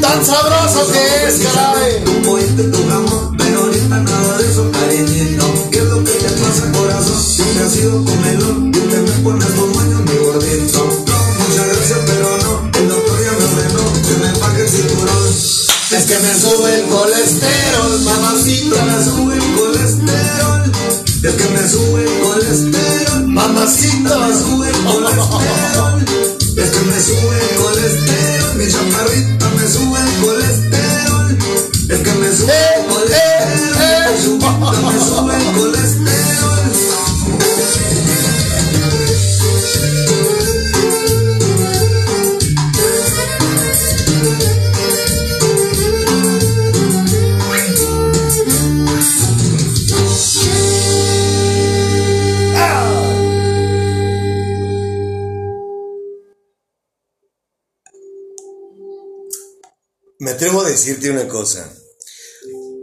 Tan sabroso que es, caray. Pero ahorita nada de eso, cariñito. ¿Qué es lo que te pasa, corazón? Siempre has sido comelón y te me pones tu maño, mi gordito. No, muchas gracias, pero no. El doctor ya me ordenó que me pague el cinturón. Es que me sube el colesterol, mamacita. Me sube el colesterol. Es que me sube el colesterol. Mamacita. Me sube el colesterol. Una cosa.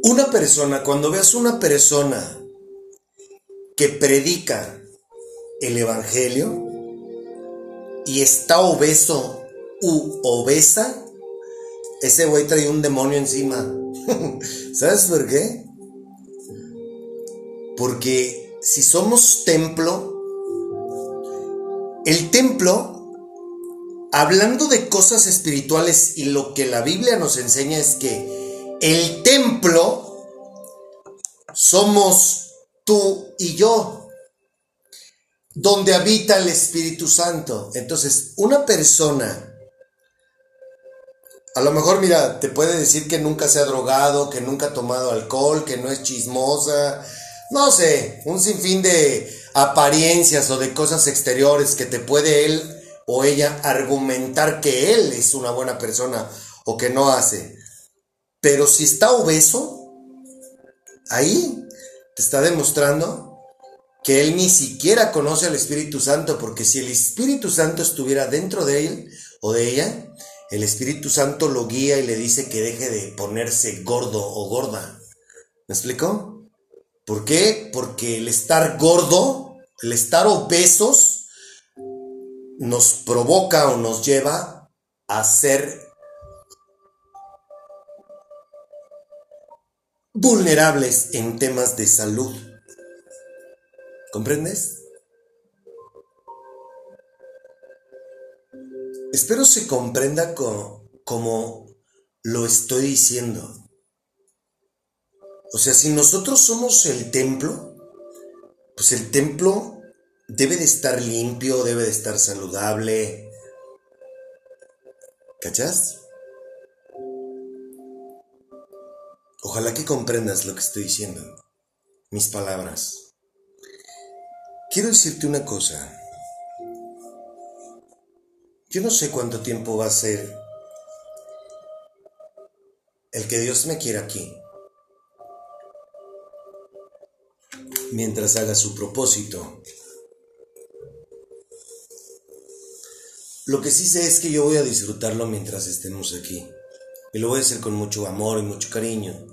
Una persona, cuando veas una persona que predica el Evangelio y está obeso u obesa, ese güey trae un demonio encima. ¿Sabes por qué? Porque si somos templo, el templo hablando de cosas espirituales y lo que la Biblia nos enseña es que el templo somos tú y yo, donde habita el Espíritu Santo. Entonces, una persona, a lo mejor, mira, te puede decir que nunca se ha drogado, que nunca ha tomado alcohol, que no es chismosa, no sé, un sinfín de apariencias o de cosas exteriores que te puede él o ella argumentar que él es una buena persona o que no hace. Pero si está obeso, ahí te está demostrando que él ni siquiera conoce al Espíritu Santo, porque si el Espíritu Santo estuviera dentro de él o de ella, el Espíritu Santo lo guía y le dice que deje de ponerse gordo o gorda. ¿Me explico? ¿Por qué? Porque el estar gordo, el estar obesos, nos provoca o nos lleva a ser vulnerables en temas de salud. ¿Comprendes? Espero se comprenda co- como lo estoy diciendo. O sea, si nosotros somos el templo, pues el templo debe de estar limpio, debe de estar saludable. ¿Cachas? Ojalá que comprendas lo que estoy diciendo, mis palabras. Quiero decirte una cosa. Yo no sé cuánto tiempo va a ser el que Dios me quiera aquí. Mientras haga su propósito. Lo que sí sé es que yo voy a disfrutarlo mientras estemos aquí. Y lo voy a hacer con mucho amor y mucho cariño.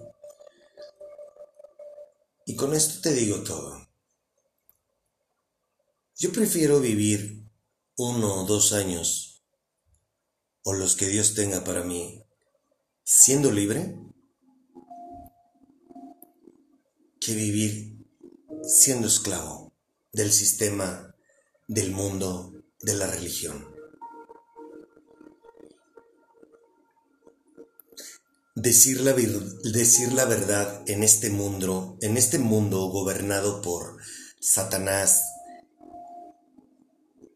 Y con esto te digo todo. Yo prefiero vivir uno o dos años, o los que Dios tenga para mí, siendo libre, que vivir siendo esclavo del sistema, del mundo, de la religión. Decir la, decir la verdad en este mundo, en este mundo gobernado por Satanás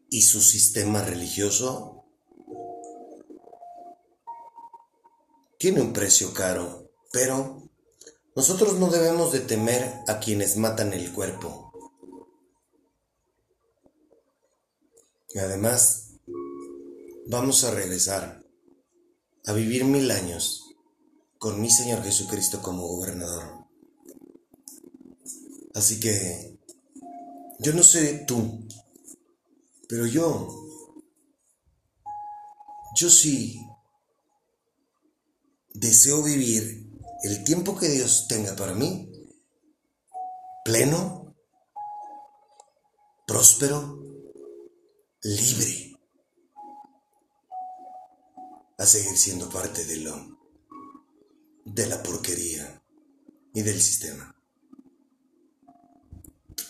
y su sistema religioso, tiene un precio caro, pero nosotros no debemos de temer a quienes matan el cuerpo. Y además, vamos a regresar a vivir mil años con mi Señor Jesucristo como gobernador. Así que yo no sé tú, pero yo, yo sí deseo vivir el tiempo que Dios tenga para mí, pleno, próspero, libre, a seguir siendo parte del hombre de la porquería y del sistema.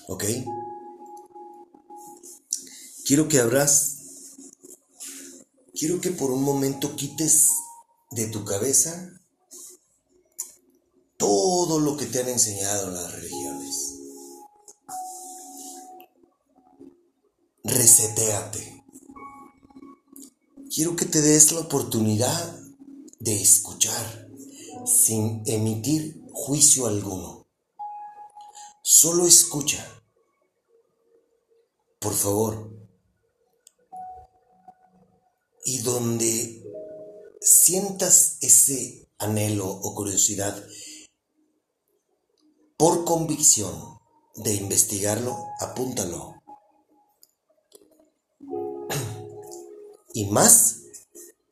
¿Ok? Quiero que abras, quiero que por un momento quites de tu cabeza todo lo que te han enseñado las religiones. Reseteate. Quiero que te des la oportunidad de escuchar sin emitir juicio alguno. Solo escucha. Por favor. Y donde sientas ese anhelo o curiosidad por convicción de investigarlo, apúntalo. Y más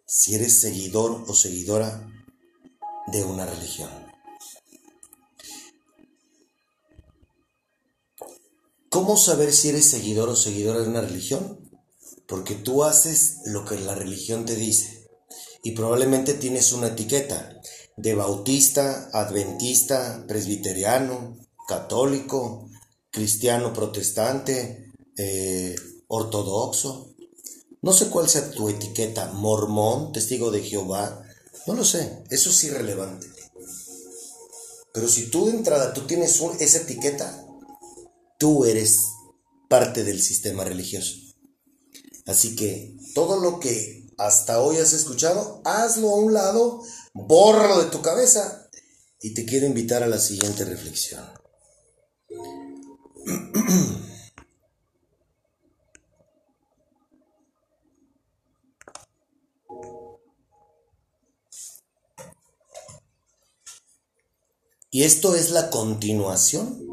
si eres seguidor o seguidora de una religión. ¿Cómo saber si eres seguidor o seguidora de una religión? Porque tú haces lo que la religión te dice y probablemente tienes una etiqueta de bautista, adventista, presbiteriano, católico, cristiano protestante, eh, ortodoxo. No sé cuál sea tu etiqueta, mormón, testigo de Jehová, no lo sé, eso es irrelevante. Pero si tú de entrada tú tienes esa etiqueta, tú eres parte del sistema religioso. Así que todo lo que hasta hoy has escuchado, hazlo a un lado, bórralo de tu cabeza y te quiero invitar a la siguiente reflexión. Y esto es la continuación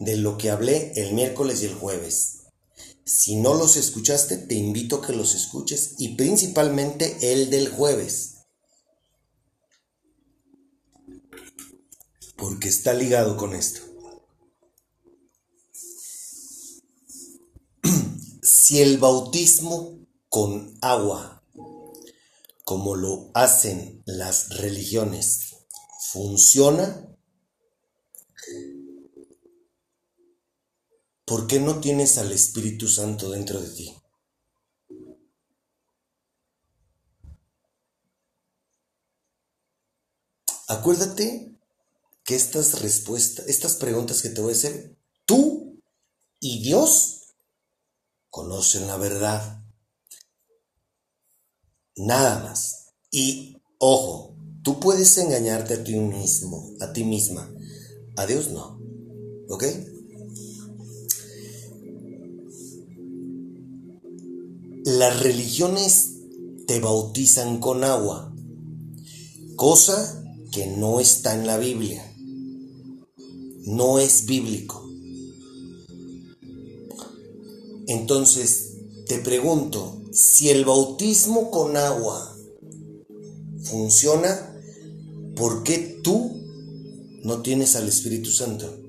de lo que hablé el miércoles y el jueves. Si no los escuchaste, te invito a que los escuches y principalmente el del jueves. Porque está ligado con esto. si el bautismo con agua, como lo hacen las religiones, funciona, ¿por qué no tienes al Espíritu Santo dentro de ti? Acuérdate que estas respuestas, estas preguntas que te voy a hacer, tú y Dios conocen la verdad. Nada más. Y ojo, Tú puedes engañarte a ti mismo, a ti misma. A Dios no. ¿Ok? Las religiones te bautizan con agua, cosa que no está en la Biblia. No es bíblico. Entonces, te pregunto, si el bautismo con agua funciona, ¿por qué tú no tienes al Espíritu Santo?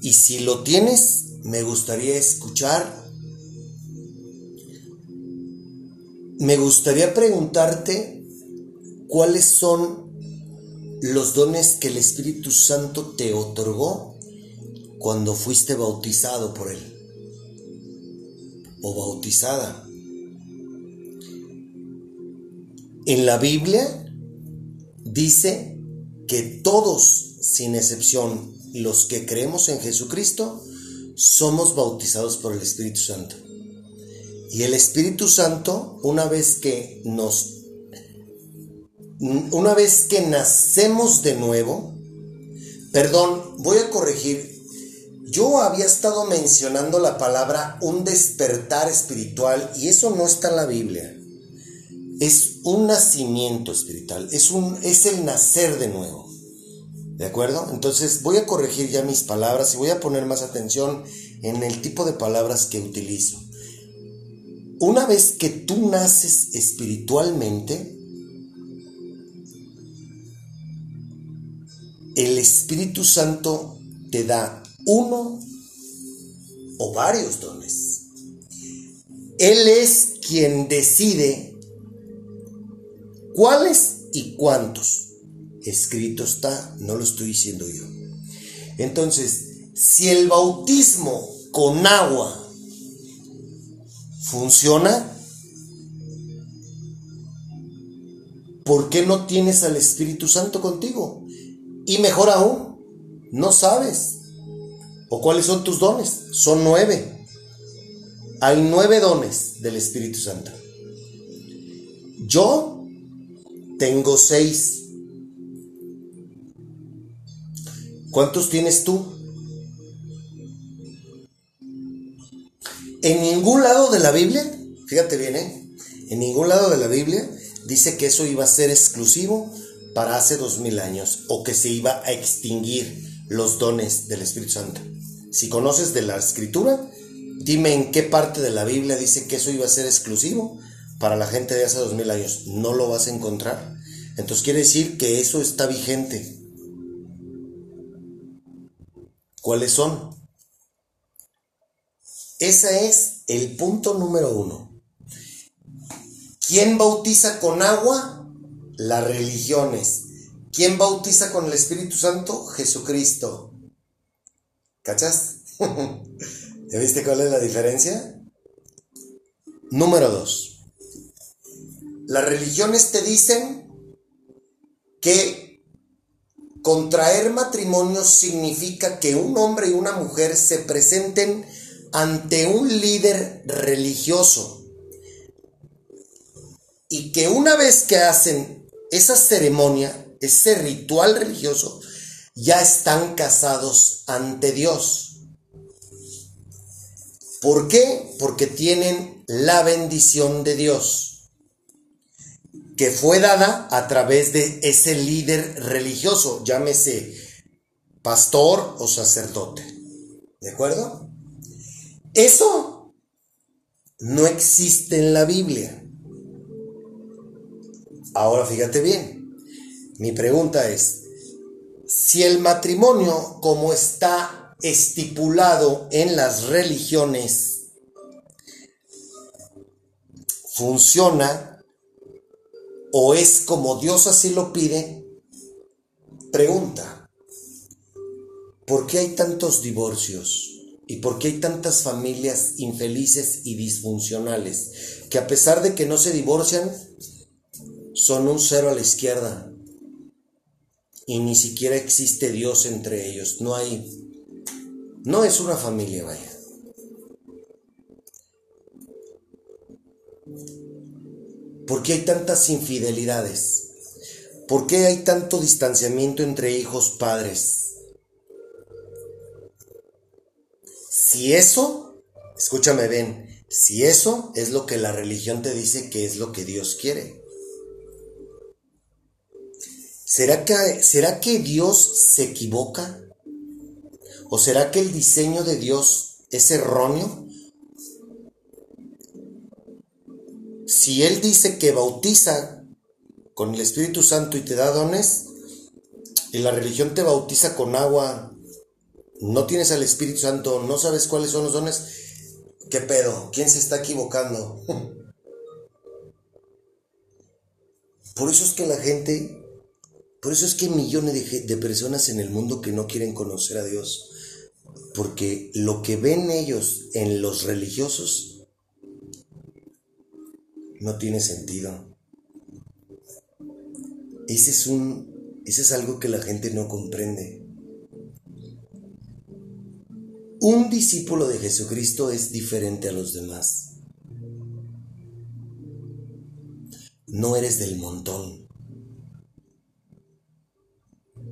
Y si lo tienes, me gustaría escuchar, me gustaría preguntarte cuáles son los dones que el Espíritu Santo te otorgó cuando fuiste bautizado por Él o bautizada. En la Biblia dice que todos, sin excepción, los que creemos en Jesucristo, somos bautizados por el Espíritu Santo. Y el Espíritu Santo, una vez que nos una vez que nacemos de nuevo, perdón, voy a corregir, yo había estado mencionando la palabra un despertar espiritual y eso no está en la Biblia. Es un nacimiento espiritual, es, un, es el nacer de nuevo. ¿De acuerdo? Entonces voy a corregir ya mis palabras y voy a poner más atención en el tipo de palabras que utilizo. Una vez que tú naces espiritualmente, el Espíritu Santo te da uno o varios dones. Él es quien decide cuáles y cuántos. Escrito está, no lo estoy diciendo yo. Entonces, si el bautismo con agua funciona, ¿por qué no tienes al Espíritu Santo contigo? Y mejor aún, no sabes. ¿O cuáles son tus dones? Son nueve. Hay nueve dones del Espíritu Santo. Yo tengo seis. ¿Cuántos tienes tú? En ningún lado de la Biblia, fíjate bien, ¿eh? En ningún lado de la Biblia dice que eso iba a ser exclusivo para hace dos mil años o que se iba a extinguir los dones del Espíritu Santo. Si conoces de la escritura, dime en qué parte de la Biblia dice que eso iba a ser exclusivo para la gente de hace dos mil años. No lo vas a encontrar. Entonces quiere decir que eso está vigente. ¿Cuáles son? Ese es el punto número uno. ¿Quién bautiza con agua? Las religiones. ¿Quién bautiza con el Espíritu Santo? Jesucristo. ¿Cachas? ¿Ya viste cuál es la diferencia? Número dos. Las religiones te dicen que contraer matrimonio significa que un hombre y una mujer se presenten ante un líder religioso y que una vez que hacen esa ceremonia, ese ritual religioso, ya están casados ante Dios. ¿Por qué? Porque tienen la bendición de Dios, que fue dada a través de ese líder religioso, llámese pastor o sacerdote. ¿De acuerdo? Eso no existe en la Biblia. Ahora fíjate bien, mi pregunta es, si el matrimonio como está estipulado en las religiones funciona o es como Dios así lo pide, pregunta, ¿por qué hay tantos divorcios? ¿Y por qué hay tantas familias infelices y disfuncionales que a pesar de que no se divorcian, son un cero a la izquierda? Y ni siquiera existe Dios entre ellos. No hay... No es una familia, vaya. ¿Por qué hay tantas infidelidades? ¿Por qué hay tanto distanciamiento entre hijos padres? Si eso, escúchame bien, si eso es lo que la religión te dice que es lo que Dios quiere. ¿Será que, ¿Será que Dios se equivoca? ¿O será que el diseño de Dios es erróneo? Si Él dice que bautiza con el Espíritu Santo y te da dones, y la religión te bautiza con agua, no tienes al Espíritu Santo, no sabes cuáles son los dones, ¿qué pedo? ¿Quién se está equivocando? Por eso es que la gente, por eso es que millones de, de personas en el mundo que no quieren conocer a Dios. Porque lo que ven ellos en los religiosos no tiene sentido. Ese es un ese es algo que la gente no comprende. Un discípulo de Jesucristo es diferente a los demás. No eres del montón.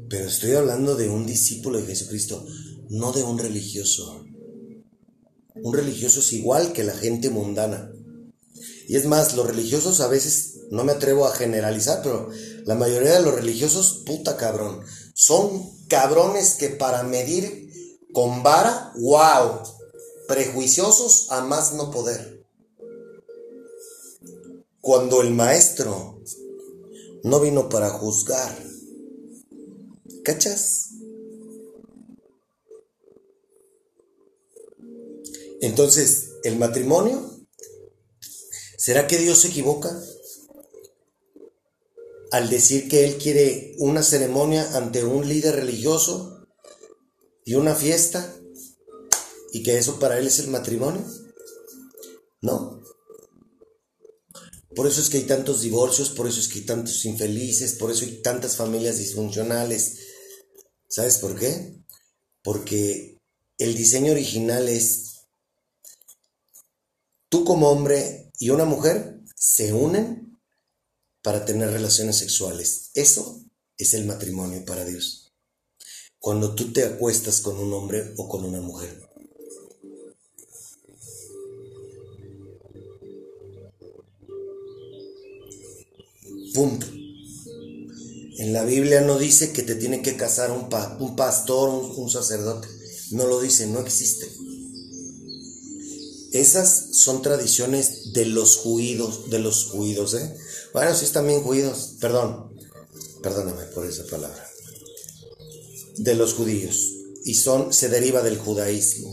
Pero estoy hablando de un discípulo de Jesucristo no de un religioso. Un religioso es igual que la gente mundana. Y es más, los religiosos a veces, no me atrevo a generalizar, pero la mayoría de los religiosos, puta cabrón, son cabrones que para medir con vara, wow, prejuiciosos a más no poder. Cuando el maestro no vino para juzgar, ¿cachas? Entonces, ¿el matrimonio? ¿Será que Dios se equivoca al decir que Él quiere una ceremonia ante un líder religioso y una fiesta y que eso para Él es el matrimonio? No. Por eso es que hay tantos divorcios, por eso es que hay tantos infelices, por eso hay tantas familias disfuncionales. ¿Sabes por qué? Porque el diseño original es tú como hombre y una mujer se unen para tener relaciones sexuales. Eso es el matrimonio para Dios. Cuando tú te acuestas con un hombre o con una mujer. Punto. En la Biblia no dice que te tiene que casar un, un pastor, un sacerdote. No lo dice, no existe. Esas son tradiciones de los judíos, de los judíos, ¿eh? Bueno, sí están bien judíos, perdón, perdóname por esa palabra. De los judíos. Y son, se deriva del judaísmo.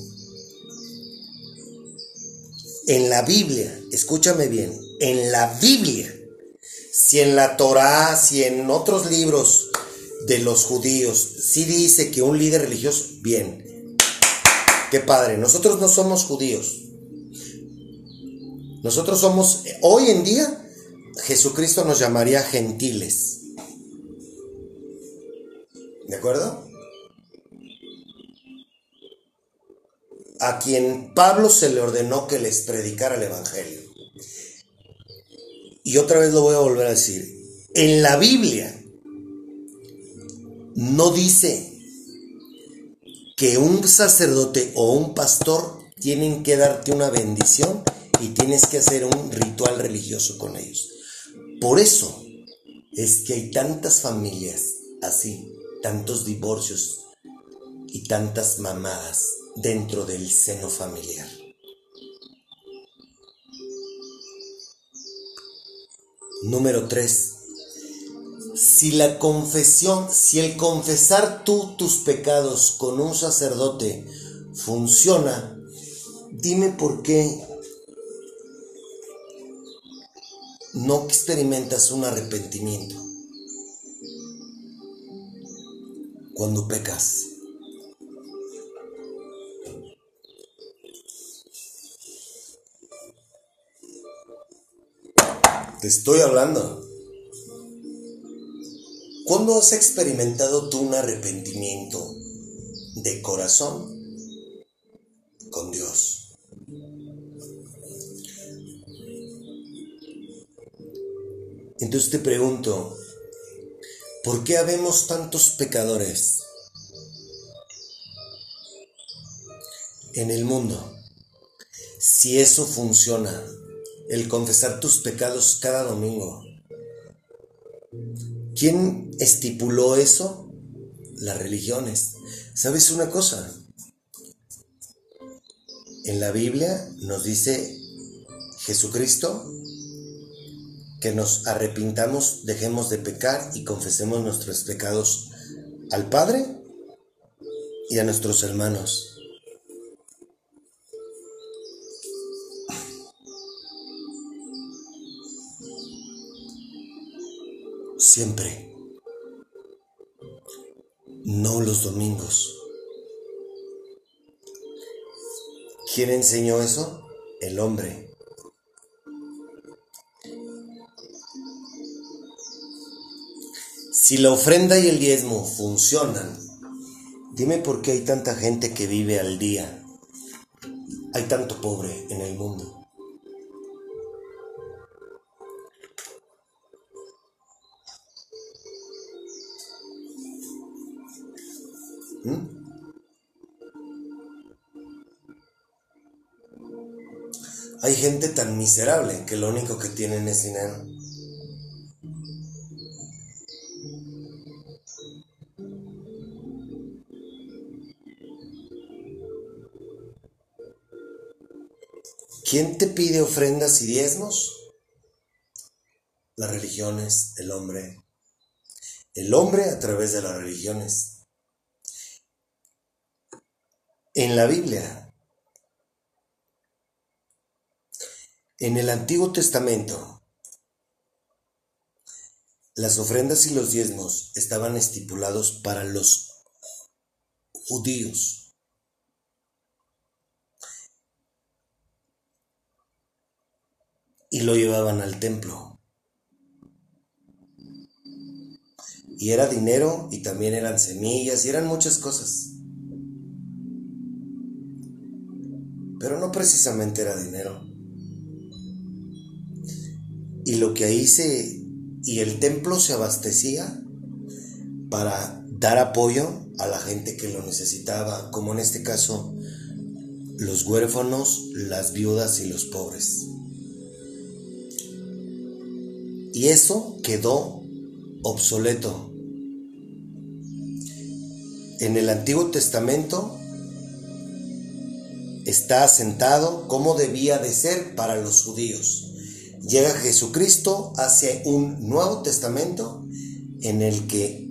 En la Biblia, escúchame bien, en la Biblia, si en la Torá, si en otros libros de los judíos, sí dice que un líder religioso, bien, qué padre, nosotros no somos judíos, nosotros somos, hoy en día, Jesucristo nos llamaría gentiles. ¿De acuerdo? A quien Pablo se le ordenó que les predicara el Evangelio. Y otra vez lo voy a volver a decir. En la Biblia no dice que un sacerdote o un pastor tienen que darte una bendición y tienes que hacer un ritual religioso con ellos. Por eso es que hay tantas familias así, tantos divorcios y tantas mamadas dentro del seno familiar. Número 3. Si la confesión, si el confesar tú tus pecados con un sacerdote funciona, dime por qué no experimentas un arrepentimiento cuando pecas. Te estoy hablando. ¿Cuándo has experimentado tú un arrepentimiento de corazón con Dios? Entonces te pregunto, ¿por qué habemos tantos pecadores en el mundo? Si eso funciona, el confesar tus pecados cada domingo. ¿Quién estipuló eso? Las religiones. ¿Sabes una cosa? En la Biblia nos dice Jesucristo que nos arrepintamos, dejemos de pecar y confesemos nuestros pecados al Padre y a nuestros hermanos. Siempre. No los domingos. ¿Quién enseñó eso? El hombre. Si la ofrenda y el diezmo funcionan, dime por qué hay tanta gente que vive al día. Hay tanto pobre en el mundo. ¿Mm? Hay gente tan miserable que lo único que tienen es dinero. ¿Quién te pide ofrendas y diezmos? Las religiones, el hombre. El hombre a través de las religiones. En la Biblia, en el Antiguo Testamento, las ofrendas y los diezmos estaban estipulados para los judíos. Y lo llevaban al templo. Y era dinero y también eran semillas y eran muchas cosas. Pero no precisamente era dinero. Y lo que ahí se... Y el templo se abastecía para dar apoyo a la gente que lo necesitaba, como en este caso los huérfanos, las viudas y los pobres. Y eso quedó obsoleto. En el Antiguo Testamento está asentado cómo debía de ser para los judíos. Llega Jesucristo hace un Nuevo Testamento en el que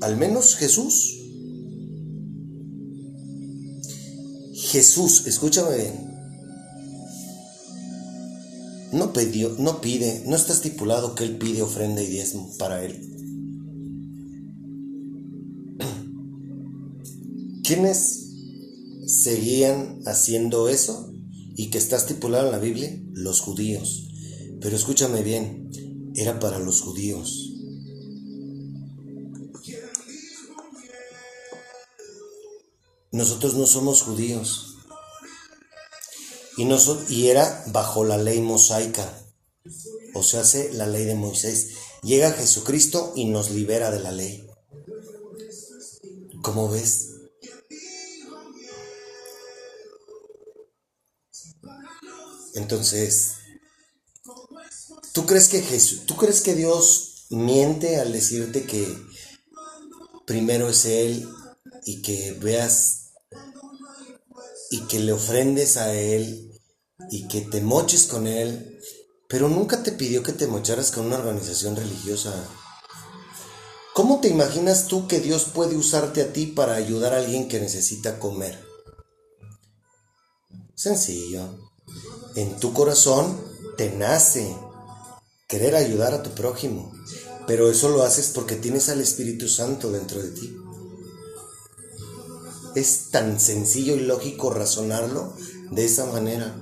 al menos Jesús, Jesús, escúchame bien, no pidió, no pide, no está estipulado que él pide ofrenda y diezmo para él. ¿Quiénes seguían haciendo eso y que está estipulado en la Biblia? Los judíos. Pero escúchame bien, era para los judíos. Nosotros no somos judíos y, no y era bajo la ley mosaica, o sea, hace la ley de Moisés. Llega Jesucristo y nos libera de la ley. ¿Cómo ves? Entonces, ¿tú crees que Jesús, tú crees que Dios miente al decirte que primero es Él y que veas y que le ofrendes a Él y que te moches con él, pero nunca te pidió que te mocharas con una organización religiosa. ¿Cómo te imaginas tú que Dios puede usarte a ti para ayudar a alguien que necesita comer? Sencillo. En tu corazón te nace querer ayudar a tu prójimo, pero eso lo haces porque tienes al Espíritu Santo dentro de ti. Es tan sencillo y lógico razonarlo de esa manera.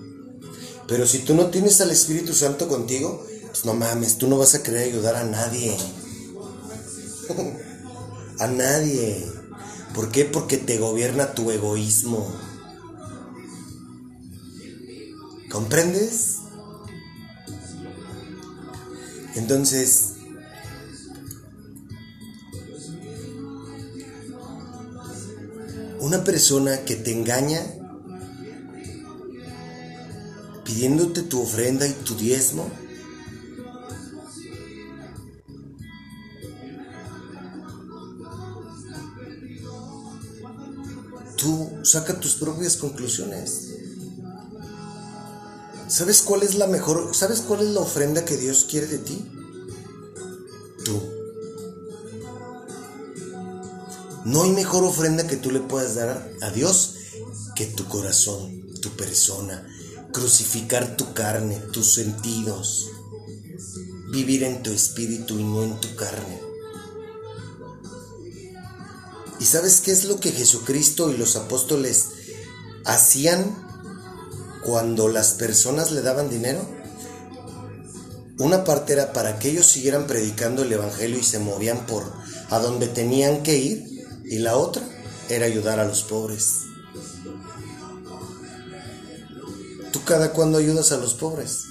Pero si tú no tienes al Espíritu Santo contigo, pues no mames, tú no vas a querer ayudar a nadie. a nadie. ¿Por qué? Porque te gobierna tu egoísmo. ¿Comprendes? Entonces, una persona que te engaña pidiéndote tu ofrenda y tu diezmo? Tú saca tus propias conclusiones. ¿Sabes cuál es la mejor, sabes cuál es la ofrenda que Dios quiere de ti? Tú. No hay mejor ofrenda que tú le puedas dar a Dios que tu corazón, tu persona, crucificar tu carne, tus sentidos, vivir en tu espíritu y no en tu carne. ¿Y sabes qué es lo que Jesucristo y los apóstoles hacían cuando las personas le daban dinero? Una parte era para que ellos siguieran predicando el Evangelio y se movían por a donde tenían que ir y la otra era ayudar a los pobres. Cada cuándo ayudas a los pobres?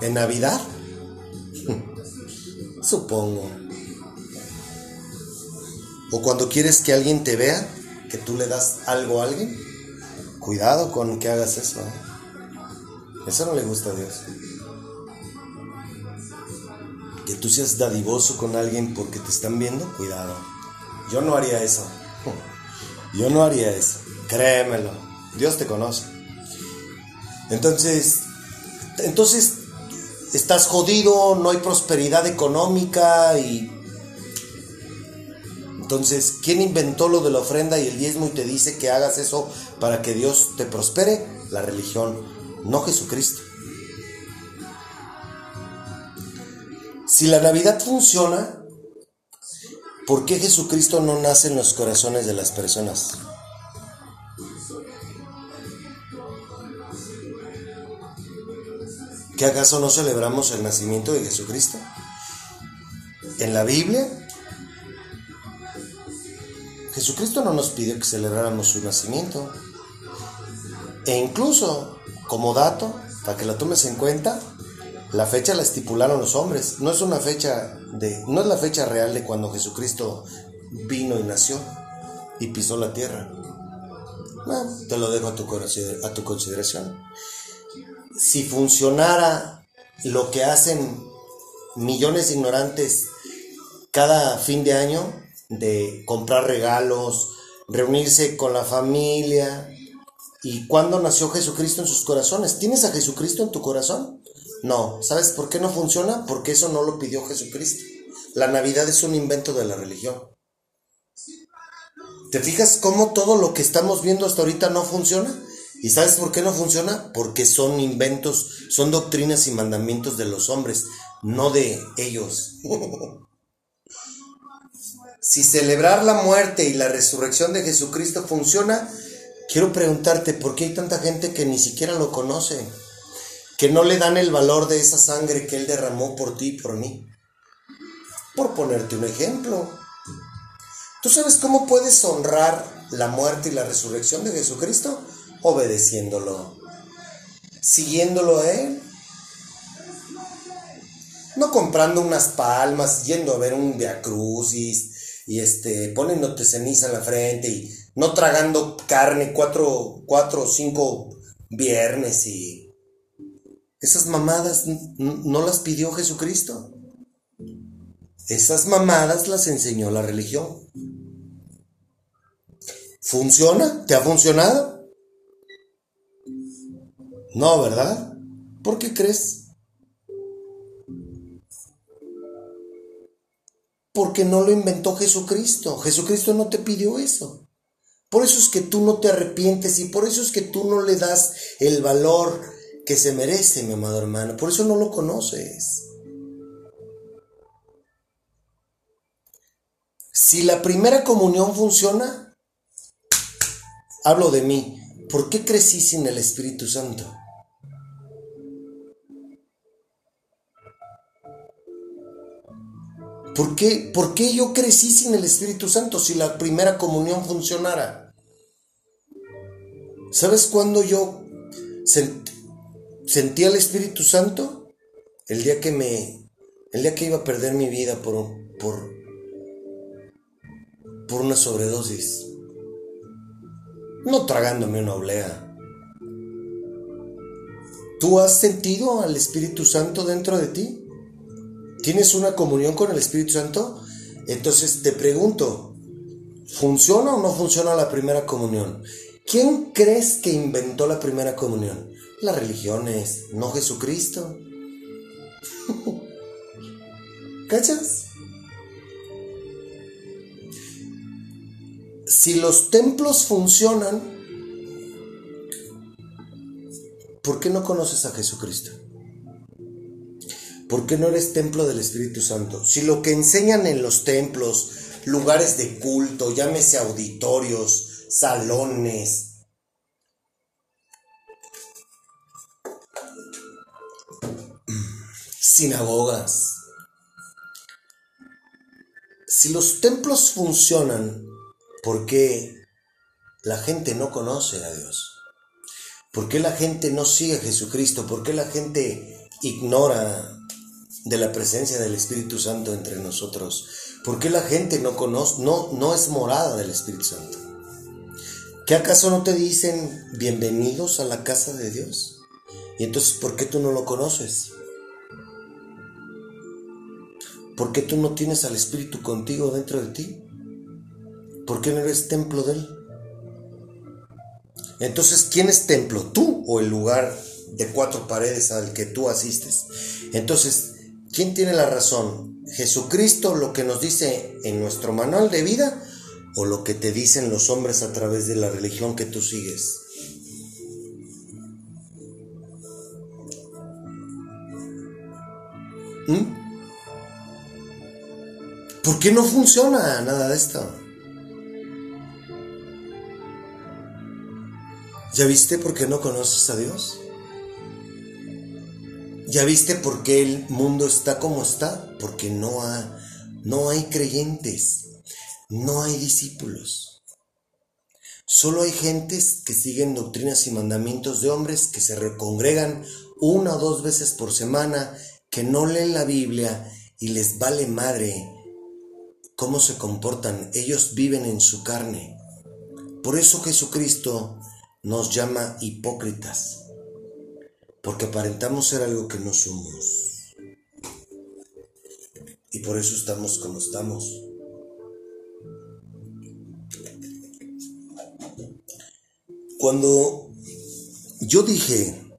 ¿En Navidad? Supongo. ¿O cuando quieres que alguien te vea, que tú le das algo a alguien? Cuidado con que hagas eso. ¿eh? Eso no le gusta a Dios. Que tú seas dadivoso con alguien porque te están viendo, cuidado. Yo no haría eso. Yo no haría eso. Créemelo. Dios te conoce. Entonces, entonces estás jodido, no hay prosperidad económica y entonces, ¿quién inventó lo de la ofrenda y el diezmo y te dice que hagas eso para que Dios te prospere? La religión, no Jesucristo. Si la Navidad funciona, ¿por qué Jesucristo no nace en los corazones de las personas? ¿Que acaso no celebramos el nacimiento de Jesucristo? En la Biblia Jesucristo no nos pidió que celebráramos su nacimiento. E incluso, como dato, para que lo tomes en cuenta, la fecha la estipularon los hombres. No es una fecha de, no es la fecha real de cuando Jesucristo vino y nació y pisó la tierra. Bueno, te lo dejo a tu consideración. Si funcionara lo que hacen millones de ignorantes cada fin de año, de comprar regalos, reunirse con la familia. ¿Y cuándo nació Jesucristo en sus corazones? ¿Tienes a Jesucristo en tu corazón? No. ¿Sabes por qué no funciona? Porque eso no lo pidió Jesucristo. La Navidad es un invento de la religión. ¿Te fijas cómo todo lo que estamos viendo hasta ahorita no funciona? ¿Y sabes por qué no funciona? Porque son inventos, son doctrinas y mandamientos de los hombres, no de ellos. Si celebrar la muerte y la resurrección de Jesucristo funciona, quiero preguntarte, ¿por qué hay tanta gente que ni siquiera lo conoce? Que no le dan el valor de esa sangre que Él derramó por ti y por mí. Por ponerte un ejemplo. ¿Tú sabes cómo puedes honrar la muerte y la resurrección de Jesucristo? Obedeciéndolo. Siguiéndolo a Él. No comprando unas palmas, yendo a ver un Via Crucis, y este, poniéndote ceniza en la frente y no tragando carne cuatro, cuatro o cinco viernes y esas mamadas no las pidió Jesucristo. Esas mamadas las enseñó la religión. ¿Funciona? ¿Te ha funcionado? No, ¿verdad? ¿Por qué crees? Porque no lo inventó Jesucristo. Jesucristo no te pidió eso. Por eso es que tú no te arrepientes y por eso es que tú no le das el valor que se merece, mi amado hermano. Por eso no lo conoces. Si la primera comunión funciona, hablo de mí. ¿Por qué crecí sin el Espíritu Santo? ¿Por qué, ¿Por qué yo crecí sin el Espíritu Santo si la primera comunión funcionara? ¿Sabes cuándo yo sentí el Espíritu Santo? El día que me. El día que iba a perder mi vida por, por, por una sobredosis. No tragándome una oblea. ¿Tú has sentido al Espíritu Santo dentro de ti? ¿Tienes una comunión con el Espíritu Santo? Entonces te pregunto, ¿funciona o no funciona la primera comunión? ¿Quién crees que inventó la primera comunión? Las religiones, no Jesucristo. ¿Cachas? Si los templos funcionan, ¿por qué no conoces a Jesucristo? ¿Por qué no eres templo del Espíritu Santo? Si lo que enseñan en los templos, lugares de culto, llámese auditorios, salones, sinagogas, si los templos funcionan, ¿por qué la gente no conoce a Dios? ¿Por qué la gente no sigue a Jesucristo? ¿Por qué la gente ignora de la presencia del Espíritu Santo entre nosotros? ¿Por qué la gente no conoce, no, no es morada del Espíritu Santo? ¿Qué acaso no te dicen bienvenidos a la casa de Dios? Y entonces, ¿por qué tú no lo conoces? ¿Por qué tú no tienes al Espíritu contigo dentro de ti? ¿Por qué no eres templo de Él? Entonces, ¿quién es templo? ¿Tú o el lugar de cuatro paredes al que tú asistes? Entonces, ¿quién tiene la razón? ¿Jesucristo lo que nos dice en nuestro manual de vida o lo que te dicen los hombres a través de la religión que tú sigues? ¿Mm? ¿Por qué no funciona nada de esto? ¿Ya viste por qué no conoces a Dios? ¿Ya viste por qué el mundo está como está? Porque no, no hay creyentes, no hay discípulos. Solo hay gentes que siguen doctrinas y mandamientos de hombres que se recongregan una o dos veces por semana, que no leen la Biblia y les vale madre cómo se comportan. Ellos viven en su carne. Por eso Jesucristo nos llama hipócritas, porque aparentamos ser algo que no somos. Y por eso estamos como estamos. Cuando yo dije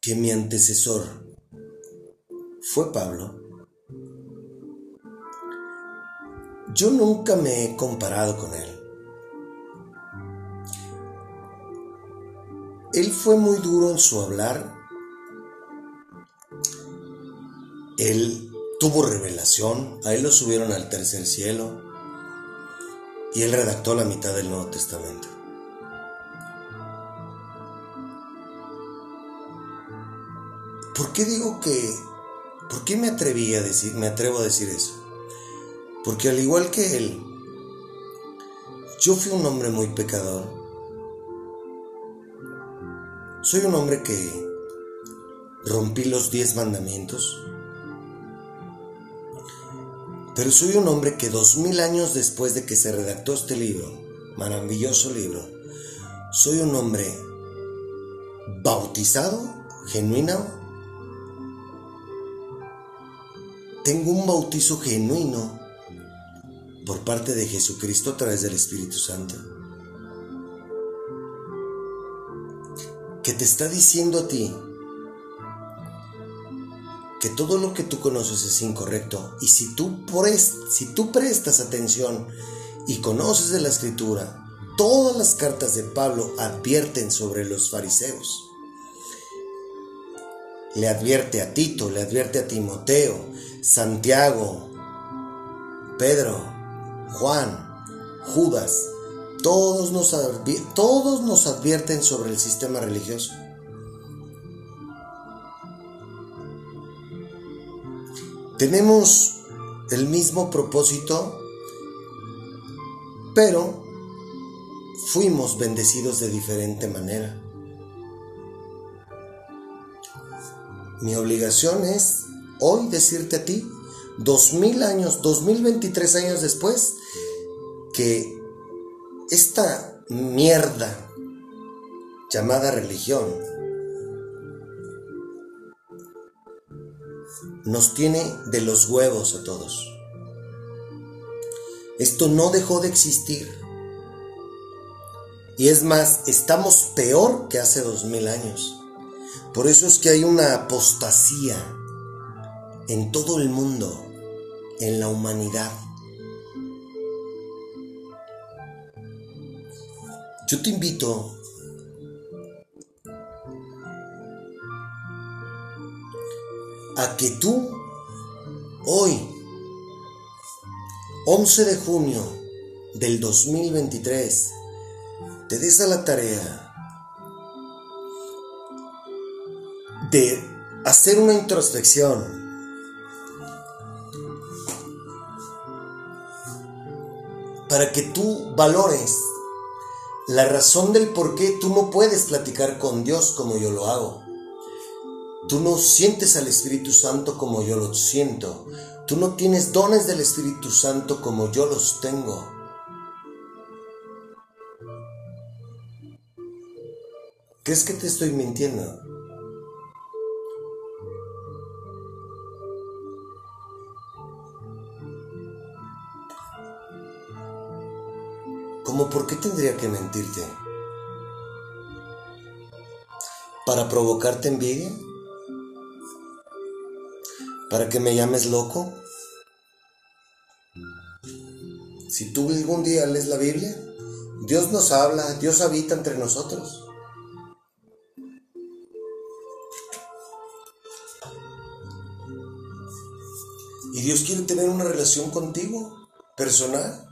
que mi antecesor fue Pablo, yo nunca me he comparado con él. Él fue muy duro en su hablar. Él tuvo revelación, a él lo subieron al tercer cielo y él redactó la mitad del Nuevo Testamento. ¿Por qué digo que... ¿Por qué me atreví a decir, me atrevo a decir eso? Porque al igual que él, yo fui un hombre muy pecador. Soy un hombre que rompí los diez mandamientos. Pero soy un hombre que dos mil años después de que se redactó este libro, maravilloso libro, soy un hombre bautizado, genuino, tengo un bautizo genuino por parte de Jesucristo a través del Espíritu Santo. Que te está diciendo a ti que todo lo que tú conoces es incorrecto y si tú, si tú prestas atención y conoces de la escritura, todas las cartas de Pablo advierten sobre los fariseos le advierte a Tito, le advierte a Timoteo, Santiago, Pedro, Juan, Judas, todos nos, todos nos advierten sobre el sistema religioso. Tenemos el mismo propósito, pero fuimos bendecidos de diferente manera. Mi obligación es hoy decirte a ti, dos mil años, dos mil veintitrés años después, que esta mierda llamada religión nos tiene de los huevos a todos. Esto no dejó de existir. Y es más, estamos peor que hace dos mil años. Por eso es que hay una apostasía en todo el mundo, en la humanidad. Yo te invito a que tú, hoy, 11 de junio del 2023, te des a la tarea de hacer una introspección. Para que tú valores la razón del por qué tú no puedes platicar con Dios como yo lo hago. Tú no sientes al Espíritu Santo como yo lo siento. Tú no tienes dones del Espíritu Santo como yo los tengo. ¿Crees que te estoy mintiendo? ¿Cómo por qué tendría que mentirte? ¿Para provocarte envidia? ¿Para que me llames loco? Si tú algún día lees la Biblia, Dios nos habla, Dios habita entre nosotros. Y Dios quiere tener una relación contigo, personal.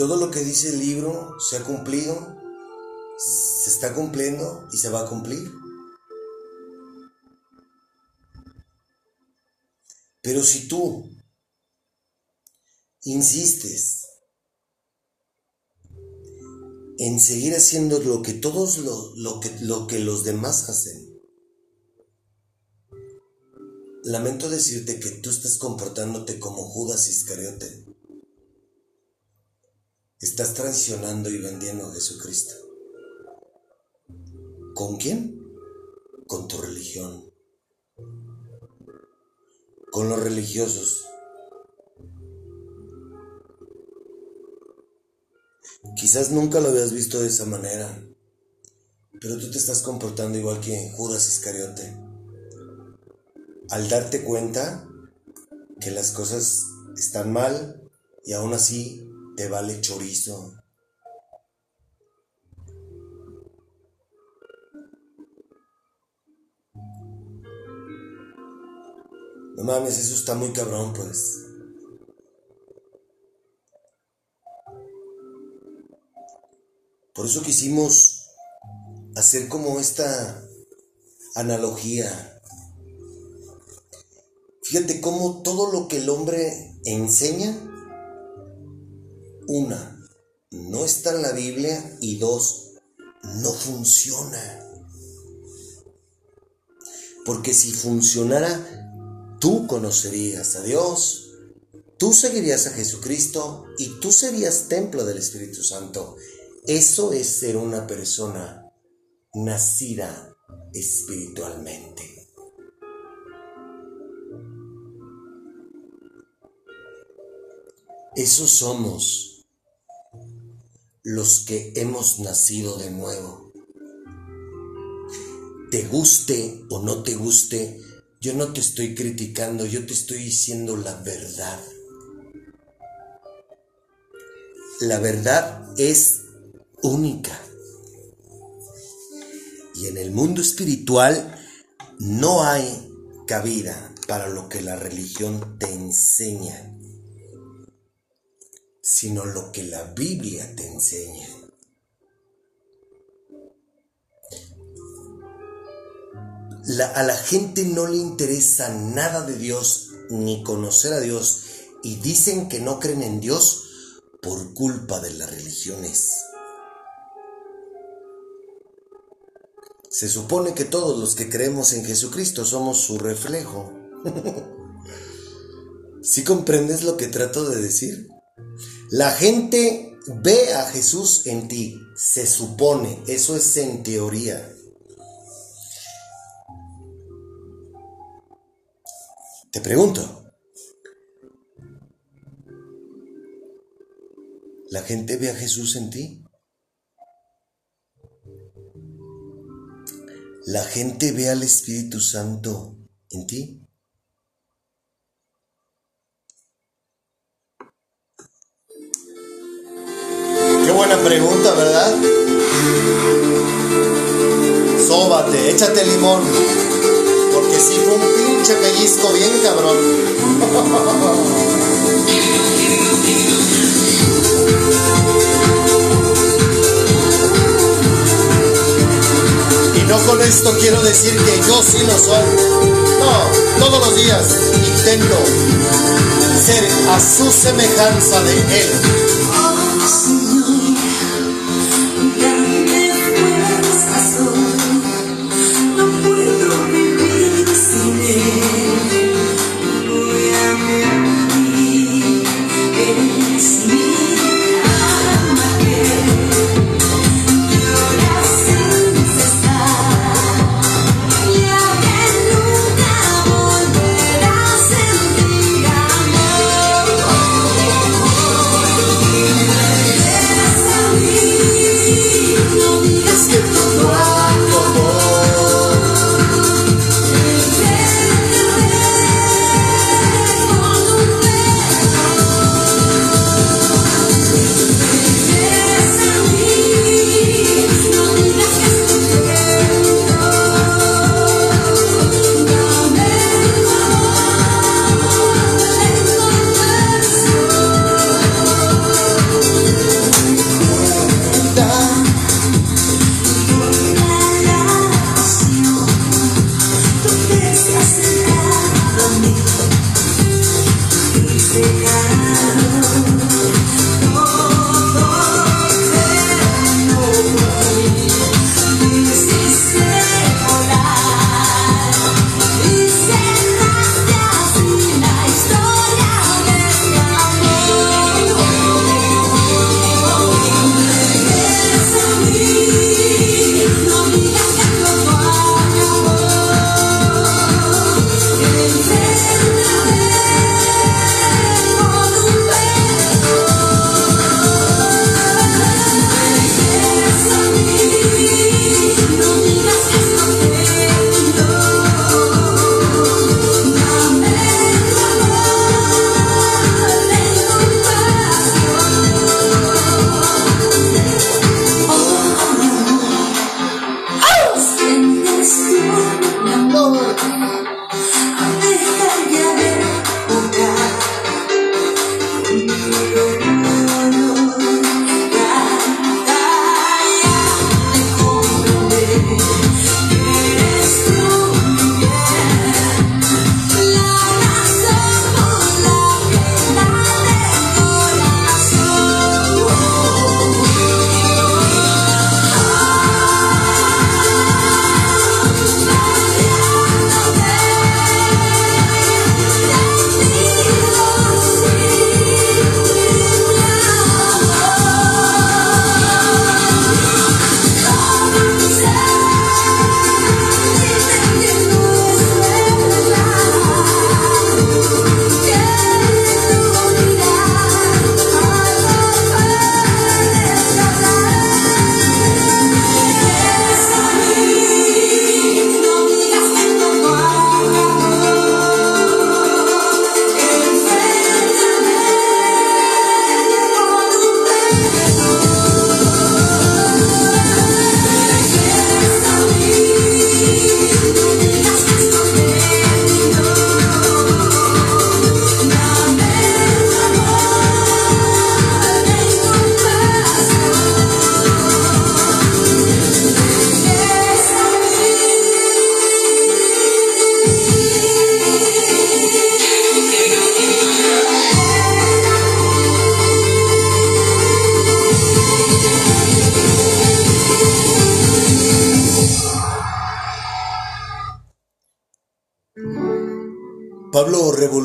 Todo lo que dice el libro se ha cumplido se está cumpliendo y se va a cumplir. Pero si tú insistes en seguir haciendo lo que todos lo, que, lo que los demás hacen, lamento decirte que tú estás comportándote como Judas Iscariote. Estás traicionando y vendiendo a Jesucristo. ¿Con quién? Con tu religión. Con los religiosos. Quizás nunca lo habías visto de esa manera, pero tú te estás comportando igual que Judas Iscariote. Al darte cuenta que las cosas están mal y aún así te vale chorizo, No mames, eso está muy cabrón, pues. Por eso quisimos hacer como esta analogía. Fíjate cómo todo lo que el hombre enseña, una, no está en la Biblia y dos, no funciona. Porque si funcionara, tú conocerías a Dios, tú seguirías a Jesucristo y tú serías templo del Espíritu Santo. Eso es ser una persona nacida espiritualmente. Eso somos los que hemos nacido de nuevo. Te guste o no te guste, yo no te estoy criticando, yo te estoy diciendo la verdad. La verdad es única. Y en el mundo espiritual no hay cabida para lo que la religión te enseña, sino lo que la Biblia te enseña. a la gente no le interesa nada de Dios ni conocer a Dios y dicen que no creen en Dios por culpa de las religiones. Se supone que todos los que creemos en Jesucristo somos su reflejo. ¿Sí comprendes lo que trato de decir? La gente ve a Jesús en ti, se supone, eso es en teoría. Te pregunto, ¿la gente ve a Jesús en ti? ¿La gente ve al Espíritu Santo en ti? Qué buena pregunta, ¿verdad? Sóbate, échate limón, porque si fue un pinche pellizco bien cabrón. Y no con esto quiero decir que yo sí lo soy. No, todos los días intento ser a su semejanza de Él.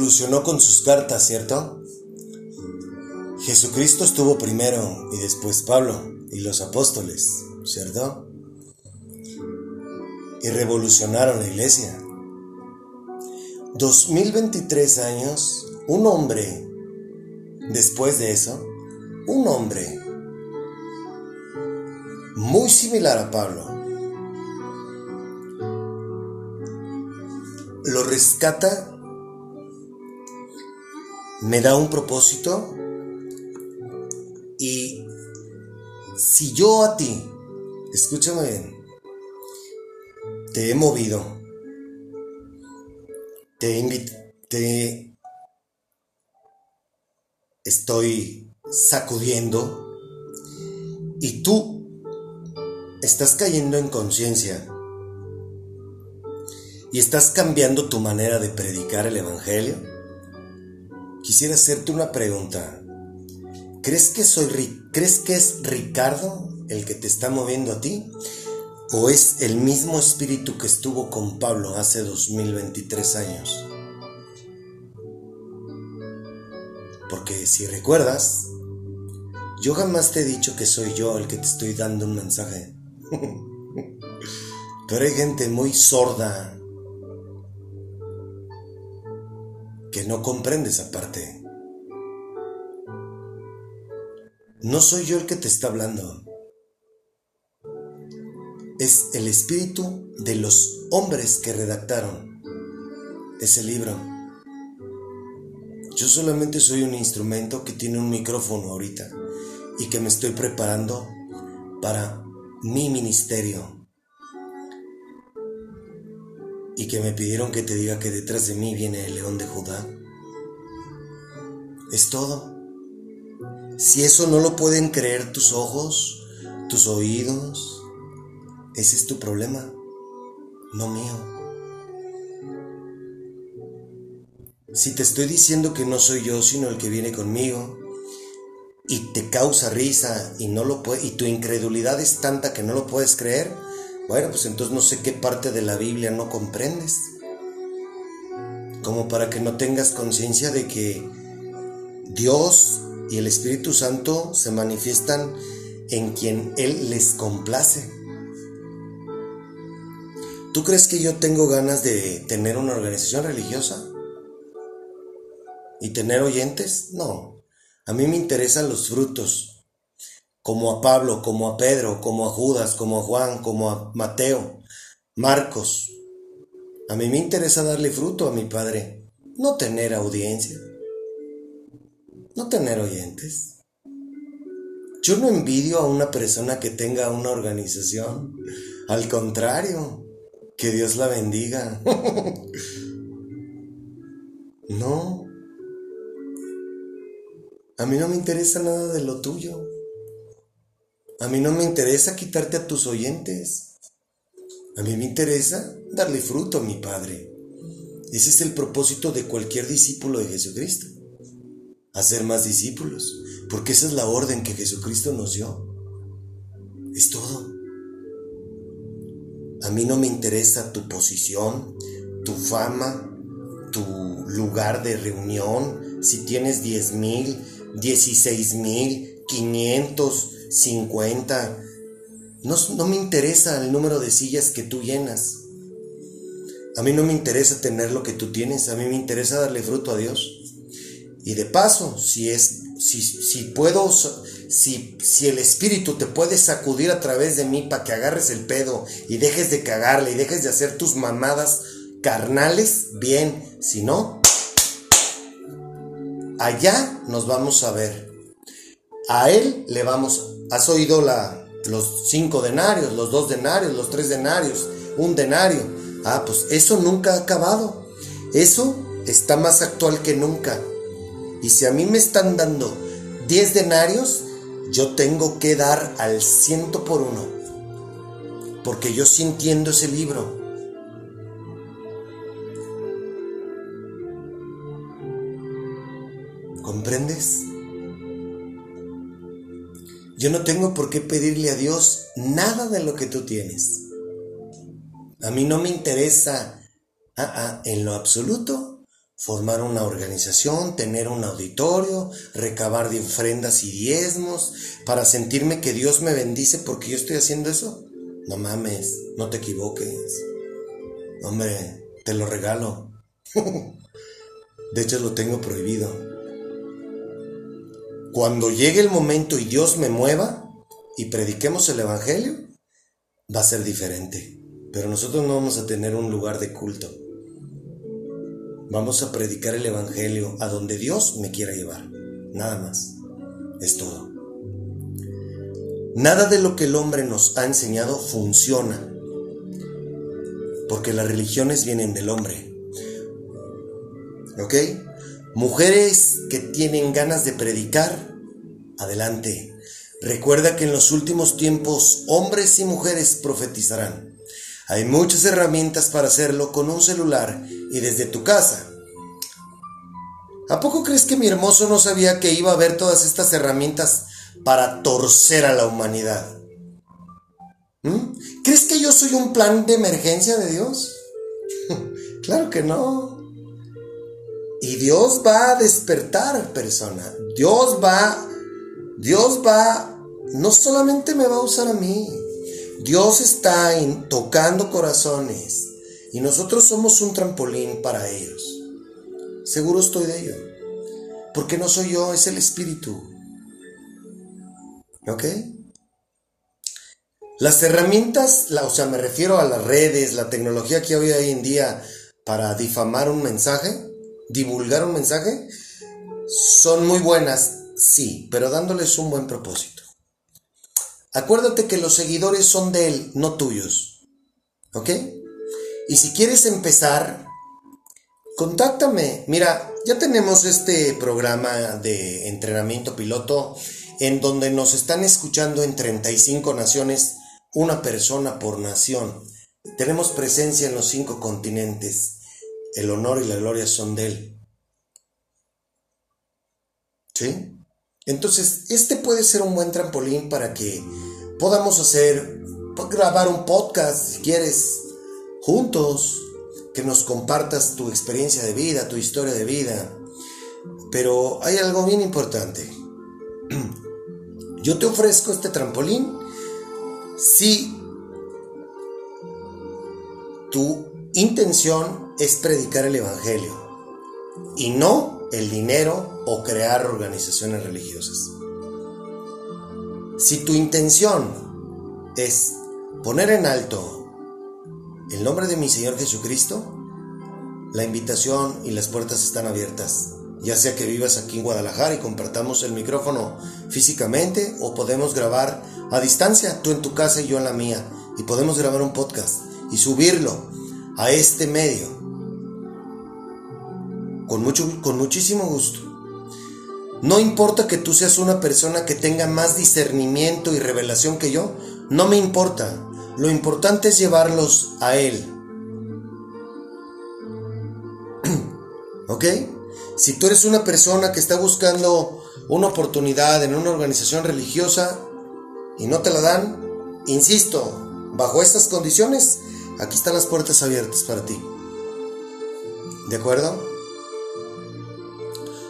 Pablo revolucionó con sus cartas, ¿cierto? Jesucristo estuvo primero y después Pablo y los apóstoles, ¿cierto? Y revolucionaron la iglesia. 2023 años, un hombre, después de eso, un hombre muy similar a Pablo, lo rescata, me da un propósito y si yo a ti, escúchame bien, te he movido, te he invitado, te estoy sacudiendo y tú estás cayendo en conciencia y estás cambiando tu manera de predicar el Evangelio, quisiera hacerte una pregunta. ¿Crees que, soy, ¿Crees que es Ricardo el que te está moviendo a ti? ¿O es el mismo espíritu que estuvo con Pablo hace 2023 años? Porque si recuerdas, yo jamás te he dicho que soy yo el que te estoy dando un mensaje. Pero hay gente muy sorda que no comprende esa parte. No soy yo el que te está hablando. Es el espíritu de los hombres que redactaron ese libro. Yo solamente soy un instrumento que tiene un micrófono ahorita y que me estoy preparando para mi ministerio. Y que me pidieron que te diga que detrás de mí viene el león de Judá. Es todo. Si eso no lo pueden creer tus ojos, tus oídos, ese es tu problema, no mío. Si te estoy diciendo que no soy yo, sino el que viene conmigo, y te causa risa y no lo puede, y tu incredulidad es tanta que no lo puedes creer, bueno, pues entonces no sé qué parte de la Biblia no comprendes. Como para que no tengas conciencia de que Dios y el Espíritu Santo se manifiestan en quien Él les complace. ¿Tú crees que yo tengo ganas de tener una organización religiosa? ¿Y tener oyentes? No. A mí me interesan los frutos. Como a Pablo, como a Pedro, como a Judas, como a Juan, como a Mateo, Marcos. A mí me interesa darle fruto a mi Padre, no tener audiencia, no tener oyentes. Yo no envidio a una persona que tenga una organización. Al contrario, que Dios la bendiga. no. A mí no me interesa nada de lo tuyo. A mí no me interesa quitarte a tus oyentes. A mí me interesa darle fruto a mi Padre. Ese es el propósito de cualquier discípulo de Jesucristo. Hacer más discípulos. Porque esa es la orden que Jesucristo nos dio. Es todo. A mí no me interesa tu posición, tu fama, tu lugar de reunión, si tienes 10 mil, 16 mil, 550. No, no me interesa el número de sillas que tú llenas. A mí no me interesa tener lo que tú tienes, a mí me interesa darle fruto a Dios. Y de paso, si es si, si puedo si, si el espíritu te puede sacudir a través de mí para que agarres el pedo y dejes de cagarle y dejes de hacer tus mamadas carnales, bien, si no, allá nos vamos a ver. A él le vamos, has oído la, los cinco denarios, los dos denarios, los tres denarios, un denario. Ah, pues eso nunca ha acabado. Eso está más actual que nunca. Y si a mí me están dando 10 denarios, yo tengo que dar al ciento por uno. Porque yo sí entiendo ese libro. ¿Comprendes? Yo no tengo por qué pedirle a Dios nada de lo que tú tienes. A mí no me interesa ah, ah, en lo absoluto formar una organización, tener un auditorio, recabar de ofrendas y diezmos, para sentirme que Dios me bendice porque yo estoy haciendo eso. No mames, no te equivoques. Hombre, te lo regalo. De hecho, lo tengo prohibido. Cuando llegue el momento y Dios me mueva y prediquemos el Evangelio, va a ser diferente. Pero nosotros no vamos a tener un lugar de culto. Vamos a predicar el Evangelio a donde Dios me quiera llevar. Nada más. Es todo. Nada de lo que el hombre nos ha enseñado funciona. Porque las religiones vienen del hombre. ¿Ok? Mujeres que tienen ganas de predicar, adelante. Recuerda que en los últimos tiempos hombres y mujeres profetizarán. Hay muchas herramientas para hacerlo con un celular y desde tu casa. ¿A poco crees que mi hermoso no sabía que iba a haber todas estas herramientas para torcer a la humanidad? ¿Mm? ¿Crees que yo soy un plan de emergencia de Dios? claro que no. Y Dios va a despertar persona. Dios va, Dios va, no solamente me va a usar a mí. Dios está tocando corazones y nosotros somos un trampolín para ellos. Seguro estoy de ello. Porque no soy yo, es el Espíritu. ¿Ok? Las herramientas, o sea, me refiero a las redes, la tecnología que hay hoy en día para difamar un mensaje, divulgar un mensaje, son muy buenas, sí, pero dándoles un buen propósito. Acuérdate que los seguidores son de él, no tuyos. ¿Ok? Y si quieres empezar, contáctame. Mira, ya tenemos este programa de entrenamiento piloto en donde nos están escuchando en 35 naciones, una persona por nación. Tenemos presencia en los cinco continentes. El honor y la gloria son de Él. ¿Sí? Entonces, este puede ser un buen trampolín para que podamos hacer, grabar un podcast si quieres, juntos, que nos compartas tu experiencia de vida, tu historia de vida. Pero hay algo bien importante. Yo te ofrezco este trampolín si tu intención es predicar el Evangelio y no el dinero o crear organizaciones religiosas. Si tu intención es poner en alto el nombre de mi Señor Jesucristo, la invitación y las puertas están abiertas. Ya sea que vivas aquí en Guadalajara y compartamos el micrófono físicamente o podemos grabar a distancia, tú en tu casa y yo en la mía, y podemos grabar un podcast y subirlo a este medio con, mucho, con muchísimo gusto. No importa que tú seas una persona que tenga más discernimiento y revelación que yo, no me importa. Lo importante es llevarlos a Él. ¿Ok? Si tú eres una persona que está buscando una oportunidad en una organización religiosa y no te la dan, insisto, bajo estas condiciones, aquí están las puertas abiertas para ti. ¿De acuerdo?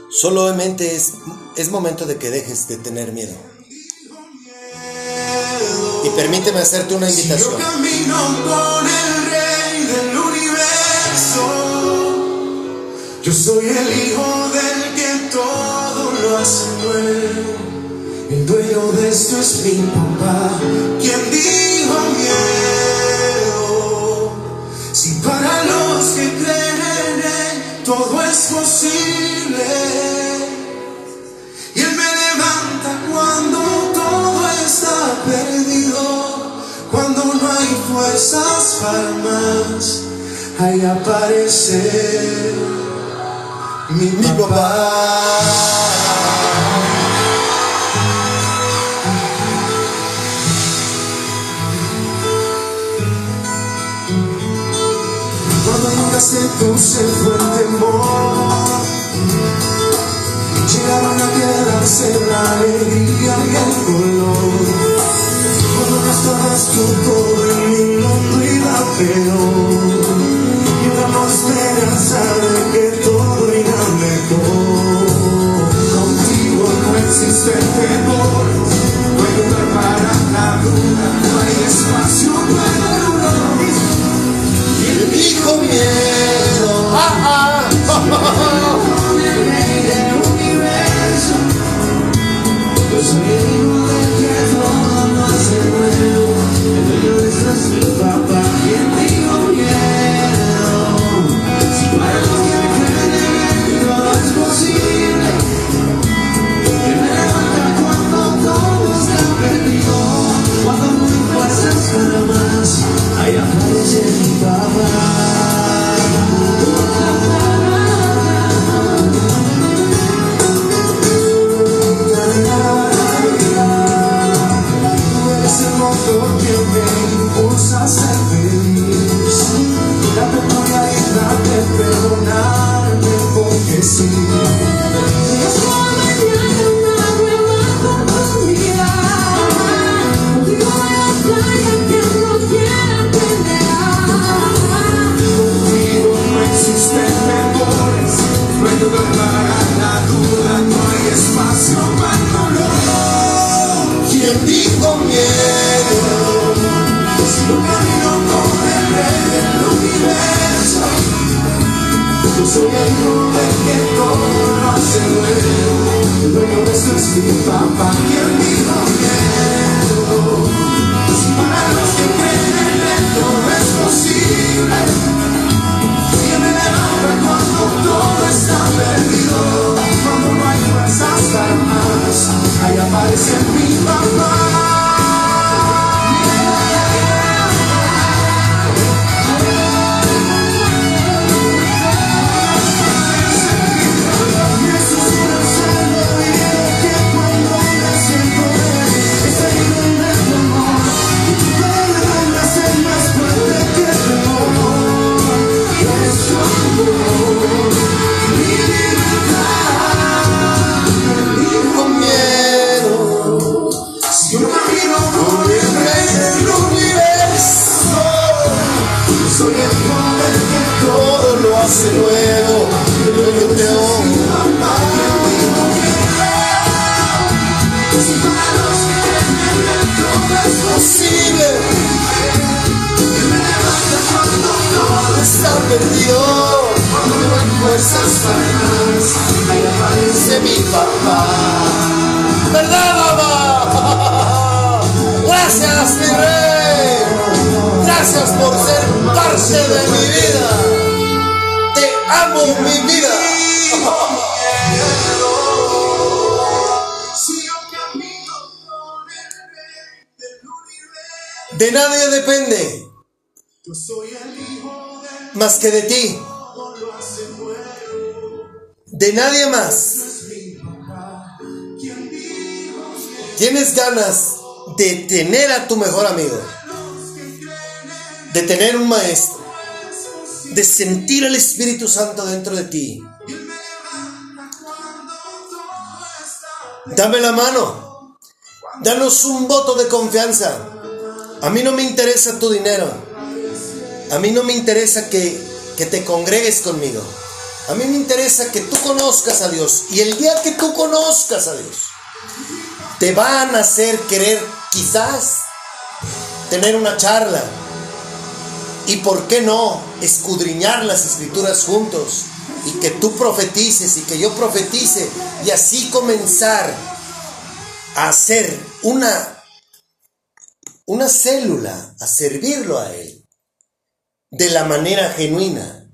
Solamente es, es momento de que dejes de tener miedo. Y permíteme hacerte una Si yo invitación. camino con el rey del universo, yo soy el hijo del que todo lo hace nuevo. El dueño de esto es mi papá, quien Ahí aparece mi, mi papá. Cuando nunca se fue el temor llegaron a quedarse la alegría y el color. Cuando no estabas tú todo mi mundo iba peor esperanza de todo. Contigo no existe temor, no hay lugar no hay espacio para el dolor. Y el miedo. Universo. This is mi rey. Gracias por ser parte de mi vida. Te amo, mi vida. De nadie depende yo soy el hijo del más que de ti. De nadie más. Tienes ganas de tener a tu mejor amigo. De tener un maestro. De sentir el Espíritu Santo dentro de ti. Dame la mano. Danos un voto de confianza. A mí no me interesa tu dinero. A mí no me interesa que, que te congregues conmigo. A mí me interesa que tú conozcas a Dios. Y el día que tú conozcas a Dios, te van a hacer querer quizás tener una charla. Y por qué no escudriñar las escrituras juntos. Y que tú profetices y que yo profetice. Y así comenzar a hacer una, una célula, a servirlo a Él de la manera genuina.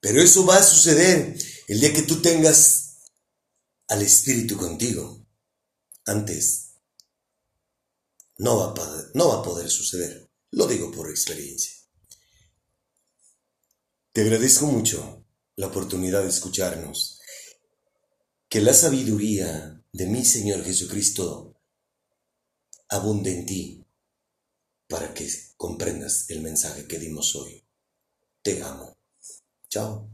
Pero eso va a suceder el día que tú tengas al Espíritu contigo. Antes, no va a, no va a poder suceder. Lo digo por experiencia. Te agradezco mucho la oportunidad de escucharnos. Que la sabiduría de mi Señor Jesucristo abunde en ti para que comprendas el mensaje que dimos hoy. Te amo. Chao.